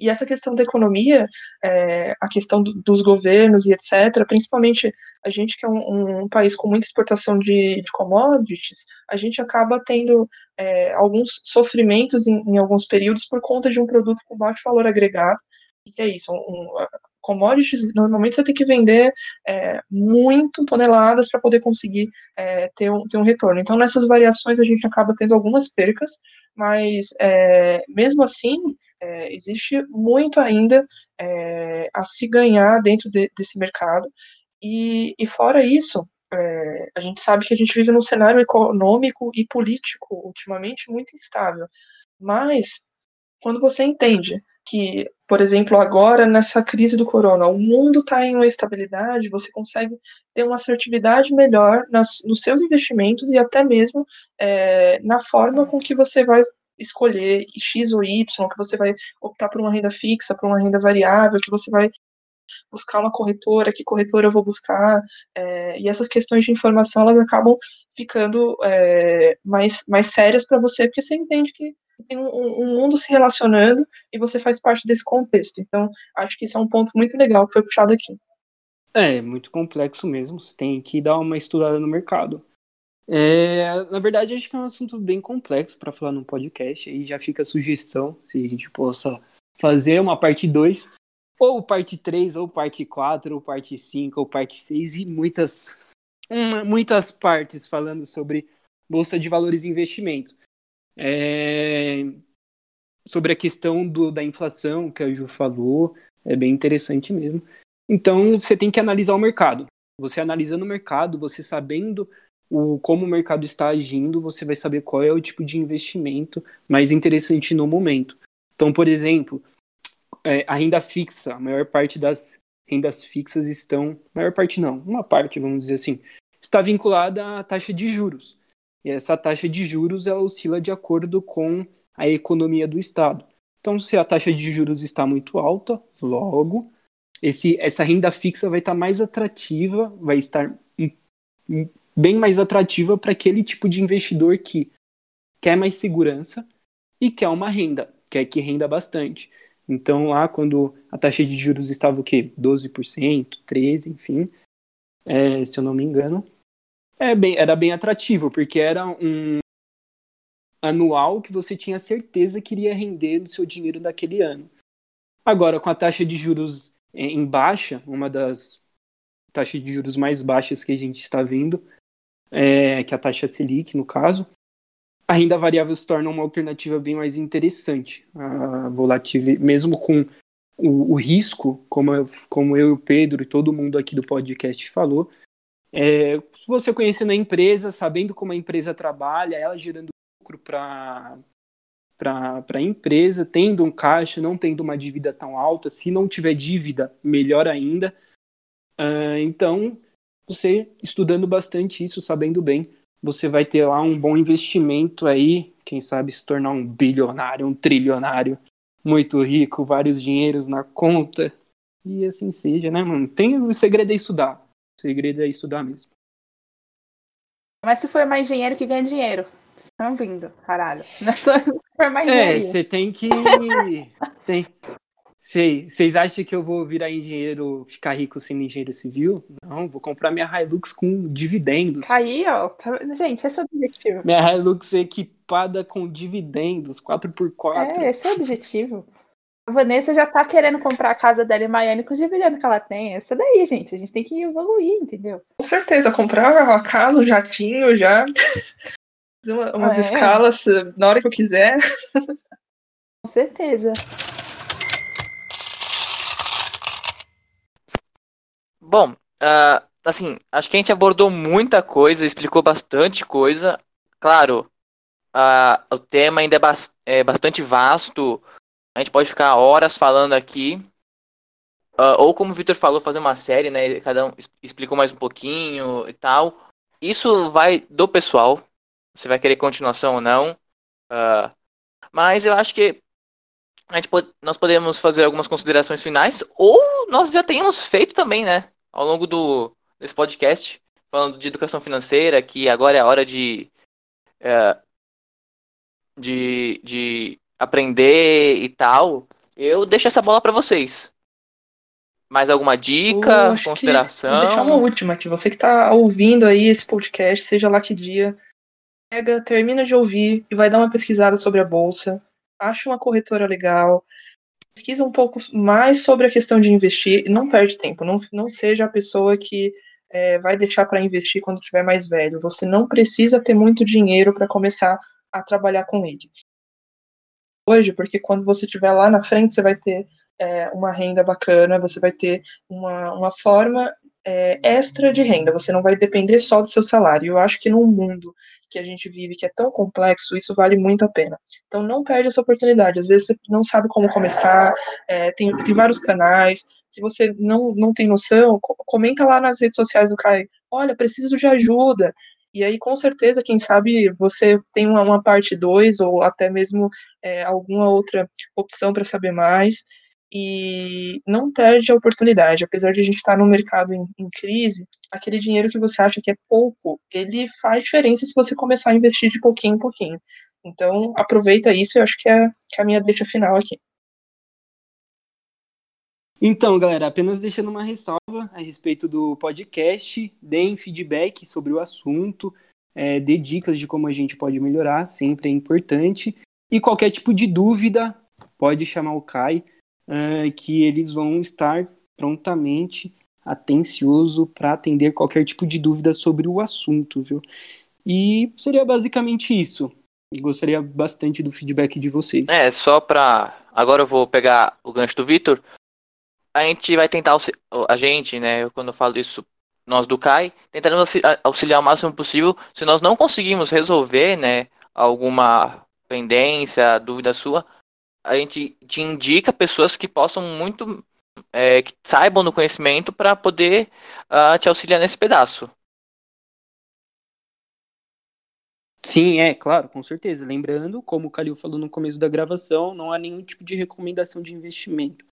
S4: E essa questão da economia, é, a questão do, dos governos e etc., principalmente a gente que é um, um país com muita exportação de, de, commodities, a gente acaba tendo é, alguns sofrimentos em, em, alguns períodos por conta de um produto com baixo valor agregado. E que é isso, um, commodities, normalmente você tem que vender é, muito toneladas para poder conseguir é, ter, um, ter um retorno. Então, nessas variações, a gente acaba tendo algumas percas, mas é, mesmo assim, é, existe muito ainda é, a se ganhar dentro de, desse mercado. E, e fora isso, é, a gente sabe que a gente vive num cenário econômico e político ultimamente muito instável. Mas, quando você entende que, por exemplo, agora nessa crise do corona, o mundo está em uma estabilidade, você consegue ter uma assertividade melhor nas, nos seus investimentos e até mesmo é, na forma com que você vai escolher X ou Y, que você vai optar por uma renda fixa, por uma renda variável, que você vai buscar uma corretora, que corretora eu vou buscar, é, e essas questões de informação elas acabam ficando é, mais, mais sérias para você, porque você entende que tem um, um, mundo se relacionando e você faz parte desse contexto. Então, acho que isso é um ponto muito legal que foi puxado aqui.
S2: É, muito complexo mesmo. Você tem que dar uma estudada no mercado. É, na verdade, acho que é um assunto bem complexo para falar num podcast. Aí já fica a sugestão se a gente possa fazer uma parte 2, ou parte 3, ou parte 4, ou parte 5, ou parte 6, e muitas, muitas partes falando sobre Bolsa de Valores e Investimento. É... Sobre a questão do, da inflação que a Ju falou, é bem interessante mesmo. Então, você tem que analisar o mercado. Você analisando o mercado, você sabendo o, como o mercado está agindo, você vai saber qual é o tipo de investimento mais interessante no momento. Então, por exemplo, é, a renda fixa, a maior parte das rendas fixas estão, maior parte não, uma parte, vamos dizer assim, está vinculada à taxa de juros. E essa taxa de juros ela oscila de acordo com a economia do Estado. Então, se a taxa de juros está muito alta, logo, esse, essa renda fixa vai estar mais atrativa, vai estar bem mais atrativa para aquele tipo de investidor que quer mais segurança e quer uma renda, quer que renda bastante. Então, lá, quando a taxa de juros estava o quê? 12%, 13%, enfim, é, se eu não me engano, é bem, era bem atrativo, porque era um anual que você tinha certeza que iria render o seu dinheiro daquele ano. Agora, com a taxa de juros em baixa, uma das taxas de juros mais baixas que a gente está vendo, é, que é a taxa Selic, no caso, a renda variável se torna uma alternativa bem mais interessante. A volatilidade, mesmo com o, o risco, como eu, como eu e o Pedro e todo mundo aqui do podcast falou, é, você conhecendo a empresa, sabendo como a empresa trabalha, ela gerando lucro para a empresa, tendo um caixa, não tendo uma dívida tão alta, se não tiver dívida, melhor ainda. Uh, então, você estudando bastante isso, sabendo bem, você vai ter lá um bom investimento aí, quem sabe se tornar um bilionário, um trilionário, muito rico, vários dinheiros na conta, e assim seja, né, mano? Tem o segredo é estudar. Segredo é estudar mesmo.
S5: Mas se for mais dinheiro que ganha dinheiro. Vocês estão vindo, caralho. Não é só
S2: for mais é, você tem que. tem. Sei, vocês acham que eu vou virar engenheiro, ficar rico sendo engenheiro civil? Não, vou comprar minha Hilux com dividendos.
S5: Aí, ó, tá... gente, esse é o objetivo.
S2: Minha Hilux é equipada com dividendos, 4x4.
S5: É, esse é o objetivo. A Vanessa já tá querendo comprar a casa dela em Miami com os dividendos que ela tem. Essa daí, gente. A gente tem que evoluir, entendeu?
S4: Com certeza, comprar a casa, o jatinho já. Fazer uma, umas ah, é? escalas na hora que eu quiser.
S5: Com certeza.
S1: Bom, uh, assim, acho que a gente abordou muita coisa, explicou bastante coisa. Claro, uh, o tema ainda é, ba é bastante vasto a gente pode ficar horas falando aqui. Uh, ou como o Victor falou, fazer uma série, né? Cada um explicou mais um pouquinho e tal. Isso vai do pessoal. Você vai querer continuação ou não. Uh, mas eu acho que a gente nós podemos fazer algumas considerações finais, ou nós já temos feito também, né? Ao longo do, desse podcast, falando de educação financeira, que agora é a hora de, é, de, de aprender e tal. Eu deixo essa bola para vocês. Mais alguma dica, consideração?
S4: vou deixar uma última que você que está ouvindo aí esse podcast, seja lá que dia, pega, termina de ouvir e vai dar uma pesquisada sobre a bolsa. Acha uma corretora legal, pesquisa um pouco mais sobre a questão de investir e não perde tempo. Não, não seja a pessoa que é, vai deixar para investir quando estiver mais velho. Você não precisa ter muito dinheiro para começar a trabalhar com ele. Hoje, porque quando você estiver lá na frente, você vai ter é, uma renda bacana, você vai ter uma, uma forma é, extra de renda, você não vai depender só do seu salário. Eu acho que num mundo que a gente vive, que é tão complexo, isso vale muito a pena. Então não perde essa oportunidade. Às vezes você não sabe como começar, é, tem, tem vários canais. Se você não, não tem noção, comenta lá nas redes sociais do Kai. Olha, preciso de ajuda. E aí, com certeza, quem sabe você tem uma, uma parte 2 ou até mesmo é, alguma outra opção para saber mais e não perde a oportunidade. Apesar de a gente estar no mercado em, em, crise, aquele dinheiro que você acha que é pouco, ele faz diferença se você começar a investir de pouquinho em pouquinho. Então, aproveita isso, eu acho que é, que é a minha deixa final aqui.
S2: Então, galera, apenas deixando uma ressalva a respeito do podcast, deem feedback sobre o assunto, é, dê dicas de como a gente pode melhorar, sempre é importante. E qualquer tipo de dúvida, pode chamar o Kai uh, que eles vão estar prontamente atencioso para atender qualquer tipo de dúvida sobre o assunto, viu? E seria basicamente isso. Gostaria bastante do feedback de vocês.
S1: É, só para agora eu vou pegar o gancho do Vitor. A gente vai tentar a gente, né, quando eu falo isso, nós do CAI, tentaremos auxiliar o máximo possível. Se nós não conseguimos resolver, né, alguma pendência, dúvida sua, a gente te indica pessoas que possam muito, é, que saibam do conhecimento para poder uh, te auxiliar nesse pedaço.
S2: Sim, é, claro, com certeza. Lembrando, como o Calil falou no começo da gravação, não há nenhum tipo de recomendação de investimento.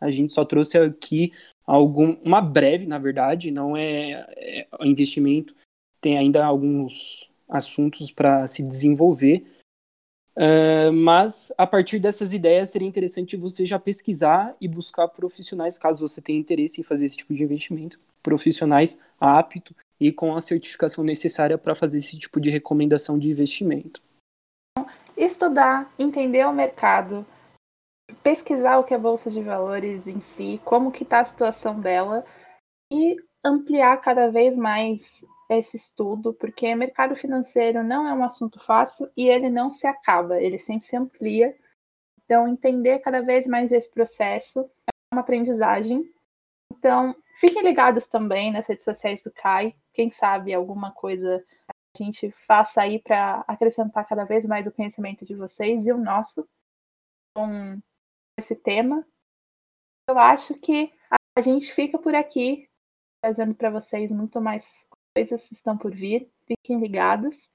S2: A gente só trouxe aqui algum, uma breve, na verdade, não é, é investimento, tem ainda alguns assuntos para se desenvolver, Uh, mas a partir dessas ideias seria interessante você já pesquisar e buscar profissionais, caso você tenha interesse em fazer esse tipo de investimento, profissionais aptos e com a certificação necessária para fazer esse tipo de recomendação de investimento.
S5: Estudar, entender o mercado, pesquisar o que é bolsa de valores em si, como que está a situação dela e ampliar cada vez mais esse estudo, porque mercado financeiro não é um assunto fácil e ele não se acaba, ele sempre se amplia. Então, entender cada vez mais esse processo é uma aprendizagem. Então, fiquem ligados também nas redes sociais do CAI. Quem sabe alguma coisa a gente faça aí para acrescentar cada vez mais o conhecimento de vocês e o nosso com esse tema. Eu acho que a gente fica por aqui trazendo para vocês muito mais coisas estão por vir, fiquem ligados.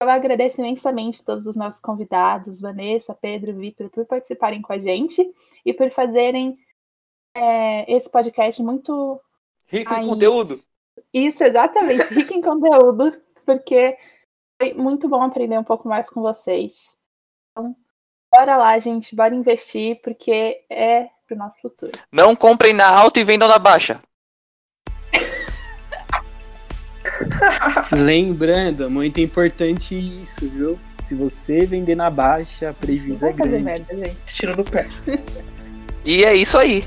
S5: Eu agradeço imensamente todos os nossos convidados, Vanessa, Pedro, Vitor, por participarem com a gente e por fazerem é, esse podcast muito.
S1: Rico em conteúdo!
S5: Isso, exatamente, rico em conteúdo, porque foi muito bom aprender um pouco mais com vocês. Então, bora lá, gente, bora investir, porque é pro nosso futuro.
S1: Não comprem na alta e vendam na baixa.
S2: Lembrando, muito importante isso, viu? Se você vender na baixa, prejuízo é grande.
S4: Merda, gente. Tiro do pé.
S1: E é isso aí.